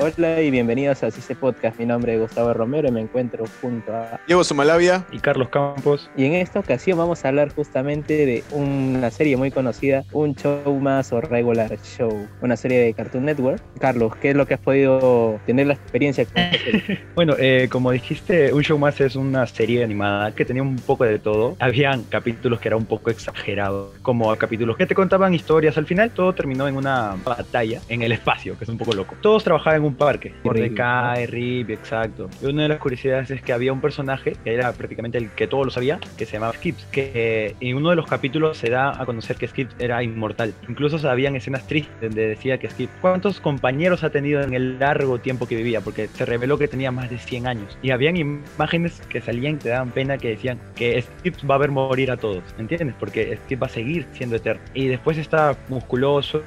Hola y bienvenidos a CICE Podcast. Mi nombre es Gustavo Romero y me encuentro junto a Diego Sumalavia y Carlos Campos. Y en esta ocasión vamos a hablar justamente de una serie muy conocida, un show más o regular show, una serie de Cartoon Network. Carlos, ¿qué es lo que has podido tener la experiencia con esta serie? bueno, eh, como dijiste, un show más es una serie animada que tenía un poco de todo. Habían capítulos que eran un poco exagerados, como capítulos que te contaban historias. Al final todo terminó en una batalla en el espacio, que es un poco loco. Todos trabajaban un parque. Mordecai, Rip, exacto. Y una de las curiosidades es que había un personaje que era prácticamente el que todos lo sabía, que se llamaba Skips, que eh, en uno de los capítulos se da a conocer que Skips era inmortal. Incluso habían escenas tristes donde decía que Skips, ¿cuántos compañeros ha tenido en el largo tiempo que vivía? Porque se reveló que tenía más de 100 años. Y habían imágenes que salían que daban pena que decían que Skips va a ver morir a todos, ¿entiendes? Porque Skips va a seguir siendo eterno. Y después está musculoso,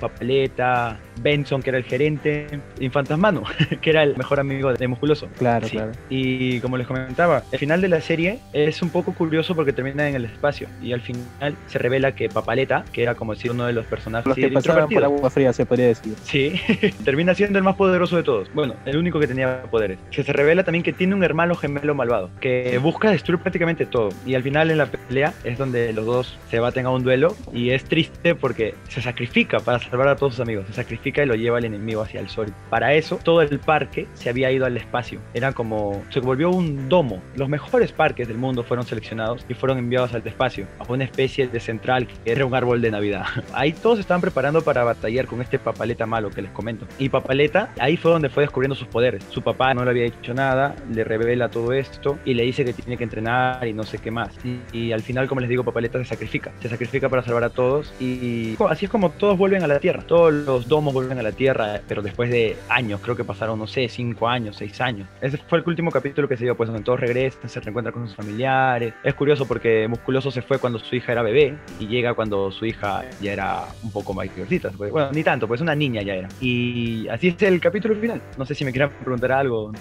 papeleta, Benson, que era el gerente, y Fantasmano, que era el mejor amigo de Musculoso. Claro, claro. Y como les comentaba, el final de la serie es un poco curioso porque termina en el espacio y al final se revela que Papaleta, que era como decir uno de los personajes los que pasaban por agua fría, se podría decir. Sí, termina siendo el más poderoso de todos. Bueno, el único que tenía poderes. Que se revela también que tiene un hermano gemelo malvado que busca destruir prácticamente todo. Y al final en la pelea es donde los dos se baten a un duelo y es triste porque se sacrifica para salvar a todos sus amigos. Se sacrifica y lo lleva el enemigo hacia el sol. Para eso, todo el parque se había ido al espacio. Era como, se volvió un domo. Los mejores parques del mundo fueron seleccionados y fueron enviados al espacio, a una especie de central que era un árbol de Navidad. Ahí todos estaban preparando para batallar con este papaleta malo que les comento. Y papaleta, ahí fue donde fue descubriendo sus poderes. Su papá no le había dicho nada, le revela todo esto y le dice que tiene que entrenar y no sé qué más. Y, y al final, como les digo, papaleta se sacrifica. Se sacrifica para salvar a todos y así es como todos vuelven a la Tierra. Todos los domos vuelven a la Tierra, pero después de años, creo que pasaron, no sé, cinco años, seis años. Ese fue el último capítulo que se dio, pues donde todos regresan, se reencuentran con sus familiares. Es curioso porque Musculoso se fue cuando su hija era bebé y llega cuando su hija ya era un poco mayorcita. Pues, bueno, ni tanto, pues una niña ya era. Y así es el capítulo final. No sé si me quieran preguntar algo.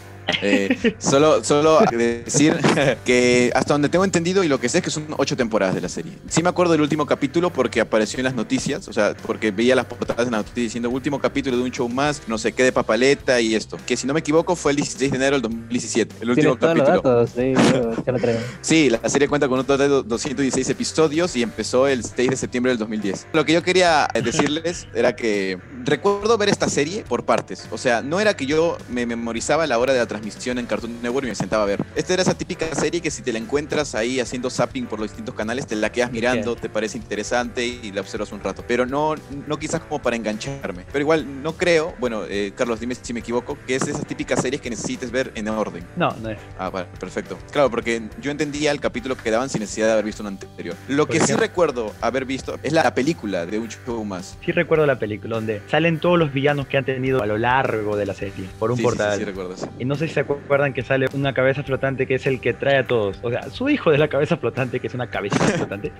Eh, solo, solo decir que hasta donde tengo entendido y lo que sé es que son ocho temporadas de la serie. Sí me acuerdo del último capítulo porque apareció en las noticias, o sea, porque veía las portadas en las noticias diciendo último capítulo de un show más, no sé qué de papaleta y esto. Que si no me equivoco fue el 16 de enero del 2017, el último capítulo. Datos, sí, yo, lo traigo. sí, la serie cuenta con un total de 216 episodios y empezó el 6 de septiembre del 2010. Lo que yo quería decirles era que recuerdo ver esta serie por partes. O sea, no era que yo me memorizaba la hora de la transmisión en Cartoon Network y me sentaba a ver. Esta era esa típica serie que si te la encuentras ahí haciendo zapping por los distintos canales, te la quedas mirando, te parece interesante y la observas un rato. Pero no, no quizás como para engancharme. Pero igual no creo, bueno, eh, Carlos, dime si me equivoco, que es esas típicas series que necesites ver en orden. No, no es. Ah, vale, perfecto. Claro, porque yo entendía el capítulo que daban sin necesidad de haber visto un anterior. Lo que sí recuerdo haber visto es la, la película de un show más. Sí recuerdo la película donde salen todos los villanos que han tenido a lo largo de la serie por un sí, portal. Sí, sí, recuerdo eso. Y no sé si se acuerdan que sale una cabeza flotante que es el que trae a todos. O sea, su hijo de la cabeza flotante, que es una cabeza flotante,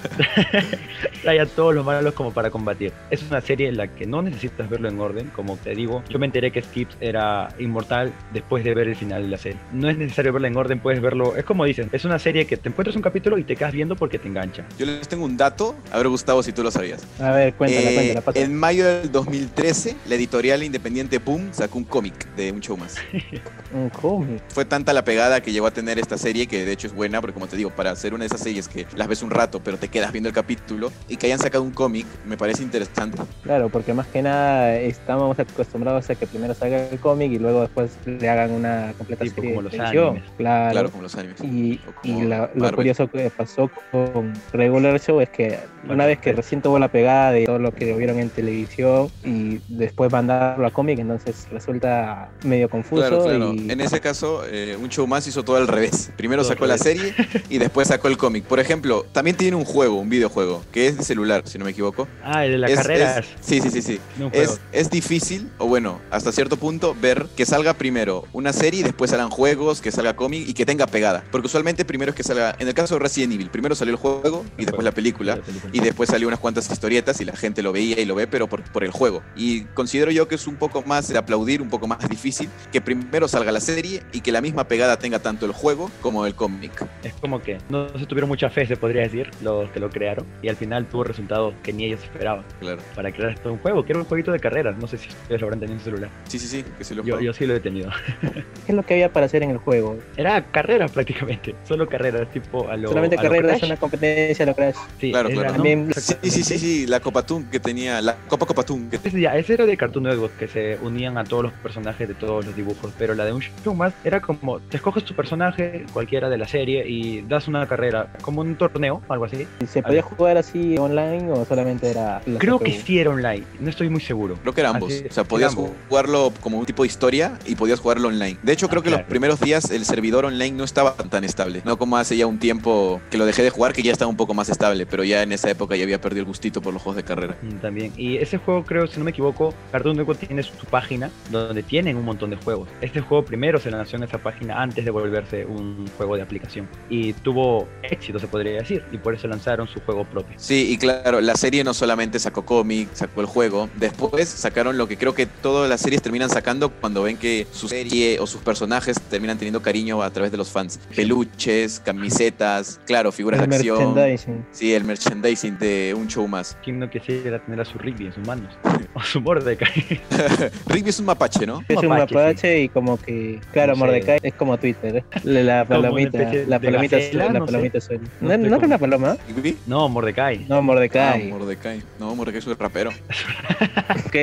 trae a todos los malos como para combatir. Es una serie en la que no necesitas verlo en orden, como te digo. Yo me enteré que Skips era inmortal después de ver el final de la serie. No es necesario verla en orden, puedes verlo. Es como dicen, es una serie que te encuentras un capítulo y te quedas viendo porque te engancha. Yo les tengo un dato, a ver Gustavo si tú lo sabías. A ver, cuéntala, Eh, cuéntala, pasa. en mayo del 2013, la editorial independiente Boom sacó un cómic de un show más. Un cómic. Fue tanta la pegada que llegó a tener esta serie que de hecho es buena, porque como te digo, para hacer una de esas series que las ves un rato, pero te quedas viendo el capítulo y que hayan sacado un cómic, me parece interesante. Claro, porque más que nada estamos acostumbrados a que primero salga el cómic y luego después le hagan una completa Tipo serie como de los televisión. animes. Claro. Claro, como los animes. Y, la- lo curioso que pasó con Regular Show es que Bueno, una vez que sí. recién tuvo la pegada de todo lo que vieron en televisión y después mandarlo a cómic, entonces resulta medio confuso. Claro, claro. Y, En ese caso, eh, un show más hizo todo al revés. Primero Todo sacó la serie y después sacó el cómic. Por ejemplo, también tiene un juego, un videojuego, que es de celular, si no me equivoco. Ah, el de las Es- carreras. es- sí, sí, sí, sí. Es, es difícil, o bueno, hasta cierto punto, ver que salga primero una serie y después salgan juegos, que salga cómic y que tenga pegada. Porque usualmente primero es que salga, en el caso de Resident Evil, primero salió el juego y después la película. La película. Y después salió unas cuantas historietas y la gente lo veía y lo ve, pero por, por el juego. Y considero yo que es un poco más de aplaudir, un poco más difícil, que primero salga la serie y que la misma pegada tenga tanto el juego como el cómic. Es como que no se tuvieron mucha fe, se podría decir, los que lo crearon. Y al final tuvo resultados que ni ellos esperaban. Claro. Para crear esto un juego, que era un jueguito de carreras. No sé si ustedes lo habrán tenido en su Sí, sí, sí, que se lo Yo, yo sí lo he tenido. ¿Qué es lo que había para hacer en el juego? Era carreras prácticamente. Solo carreras, tipo a lo. Solamente a lo carreras, Crash. una competencia, lo Crash. Sí, Claro, claro. ¿no? También- Sí, sí, sí, sí, la Copa Toon que tenía, la Copa Copa Toon. que- Ese, ya, ese era de Cartoon Network, que se unían a todos los personajes de todos los dibujos. Pero la de un show más era como: te escoges tu personaje, cualquiera de la serie, y das una carrera, como un torneo, algo así. ¿Y ¿Se podía jugar así online o solamente era Creo que sí era online, no estoy muy seguro. Creo que eran ambos. Así- o sea, podías ambos. Jugarlo como un tipo de historia y podías jugarlo online. De hecho, Ah, creo que claro. los primeros días el servidor online no estaba tan estable. No como hace ya un tiempo que lo dejé de jugar, que ya estaba un poco más estable. Pero ya en esa época ya había perdido el gustito por los juegos de carrera. Mm, También. Y ese juego, creo, si no me equivoco, Cartoon Network tiene su página donde tienen un montón de juegos. Este juego primero se lanzó en esa página antes de volverse un juego de aplicación. Y tuvo éxito, se podría decir. Y por eso lanzaron su juego propio. Sí, y claro, la serie no solamente sacó cómic, sacó el juego, después sacaron lo que creo que todas las series terminan sacando cuando ven que su serie o sus personajes terminan teniendo cariño a través de los fans. Peluches, camisetas, claro, figuras El de acción. merchandising. Sí, el merchandising de un show más. ¿Quién no quisiera tener a su Rigby en sus manos? O su Mordecai. Rigby es un mapache, ¿no? Es un Mapache, mapache y como que, claro, No sé. Mordecai es como Twitter. ¿eh? La, palomita, la palomita gacela, azul, la no palomita azul. No ¿No, ¿no era una paloma? ¿Rigby? No, Mordecai. No, Ah, Mordecai. Mordecai. No, Mordecai es un rapero. ok.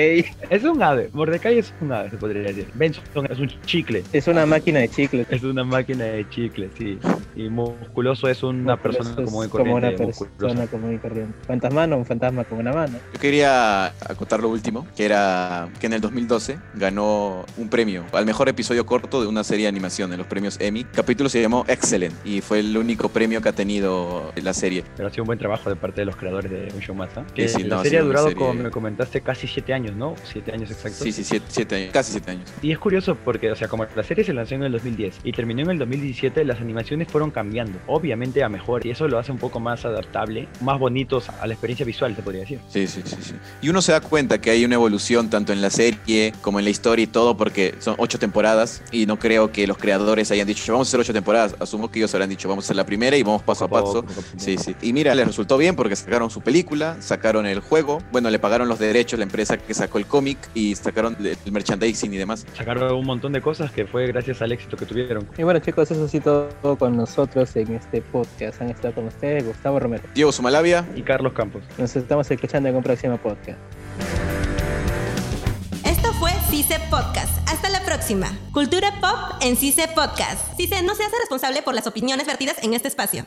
Es un ave. Mordecai es un ave, se podría decir. Benson es un chicle. Es una máquina de chicles. Es una máquina de chicle, sí. Y musculoso es una persona común y es como una corriente. musculosa. persona común y corriente. Fantasma no, un fantasma con una mano. Yo quería acotar lo último, que era que en el 2012 ganó un premio al mejor episodio corto de una serie de animación en los premios Emmy. El capítulo se llamó Excellent y fue el único premio que ha tenido la serie. Pero ha sido un buen trabajo de parte de los creadores de Un Show Más. Sí, Que sí, no, la ha serie ha una durado, serie- como me comentaste, casi siete años, ¿no? Siete años exactos. Sí, sí, siete, siete años, casi siete años. Y es curioso porque, o sea, como la serie se lanzó en el 2010 y terminó en el 2017, las animaciones fueron cambiando, obviamente a mejor, y eso lo hace un poco más adaptable, más bonitos a la experiencia visual, se podría decir. Sí, sí, sí, sí. Y uno se da cuenta que hay una evolución tanto en la serie como en la historia y todo, porque son ocho temporadas y no creo que los creadores hayan dicho, vamos a hacer ocho temporadas. Asumo que ellos habrán dicho, vamos a hacer la primera y vamos paso a paso. Sí, sí. Y mira, les resultó bien porque sacaron su película, sacaron el juego, bueno, le pagaron los derechos la empresa que sacó el cómic y sacaron el merchandising y demás. Sacaron un montón de cosas que fue gracias al éxito que tuvieron. Y bueno chicos, eso sí todo con nosotros en este podcast. Han estado con ustedes Gustavo Romero. Diego Sumalavia, Y Carlos Campos. Nos estamos escuchando en un próximo podcast. Esto fue CICE Podcast. Hasta la próxima. Cultura pop en CICE Podcast. CICE no se hace responsable por las opiniones vertidas en este espacio.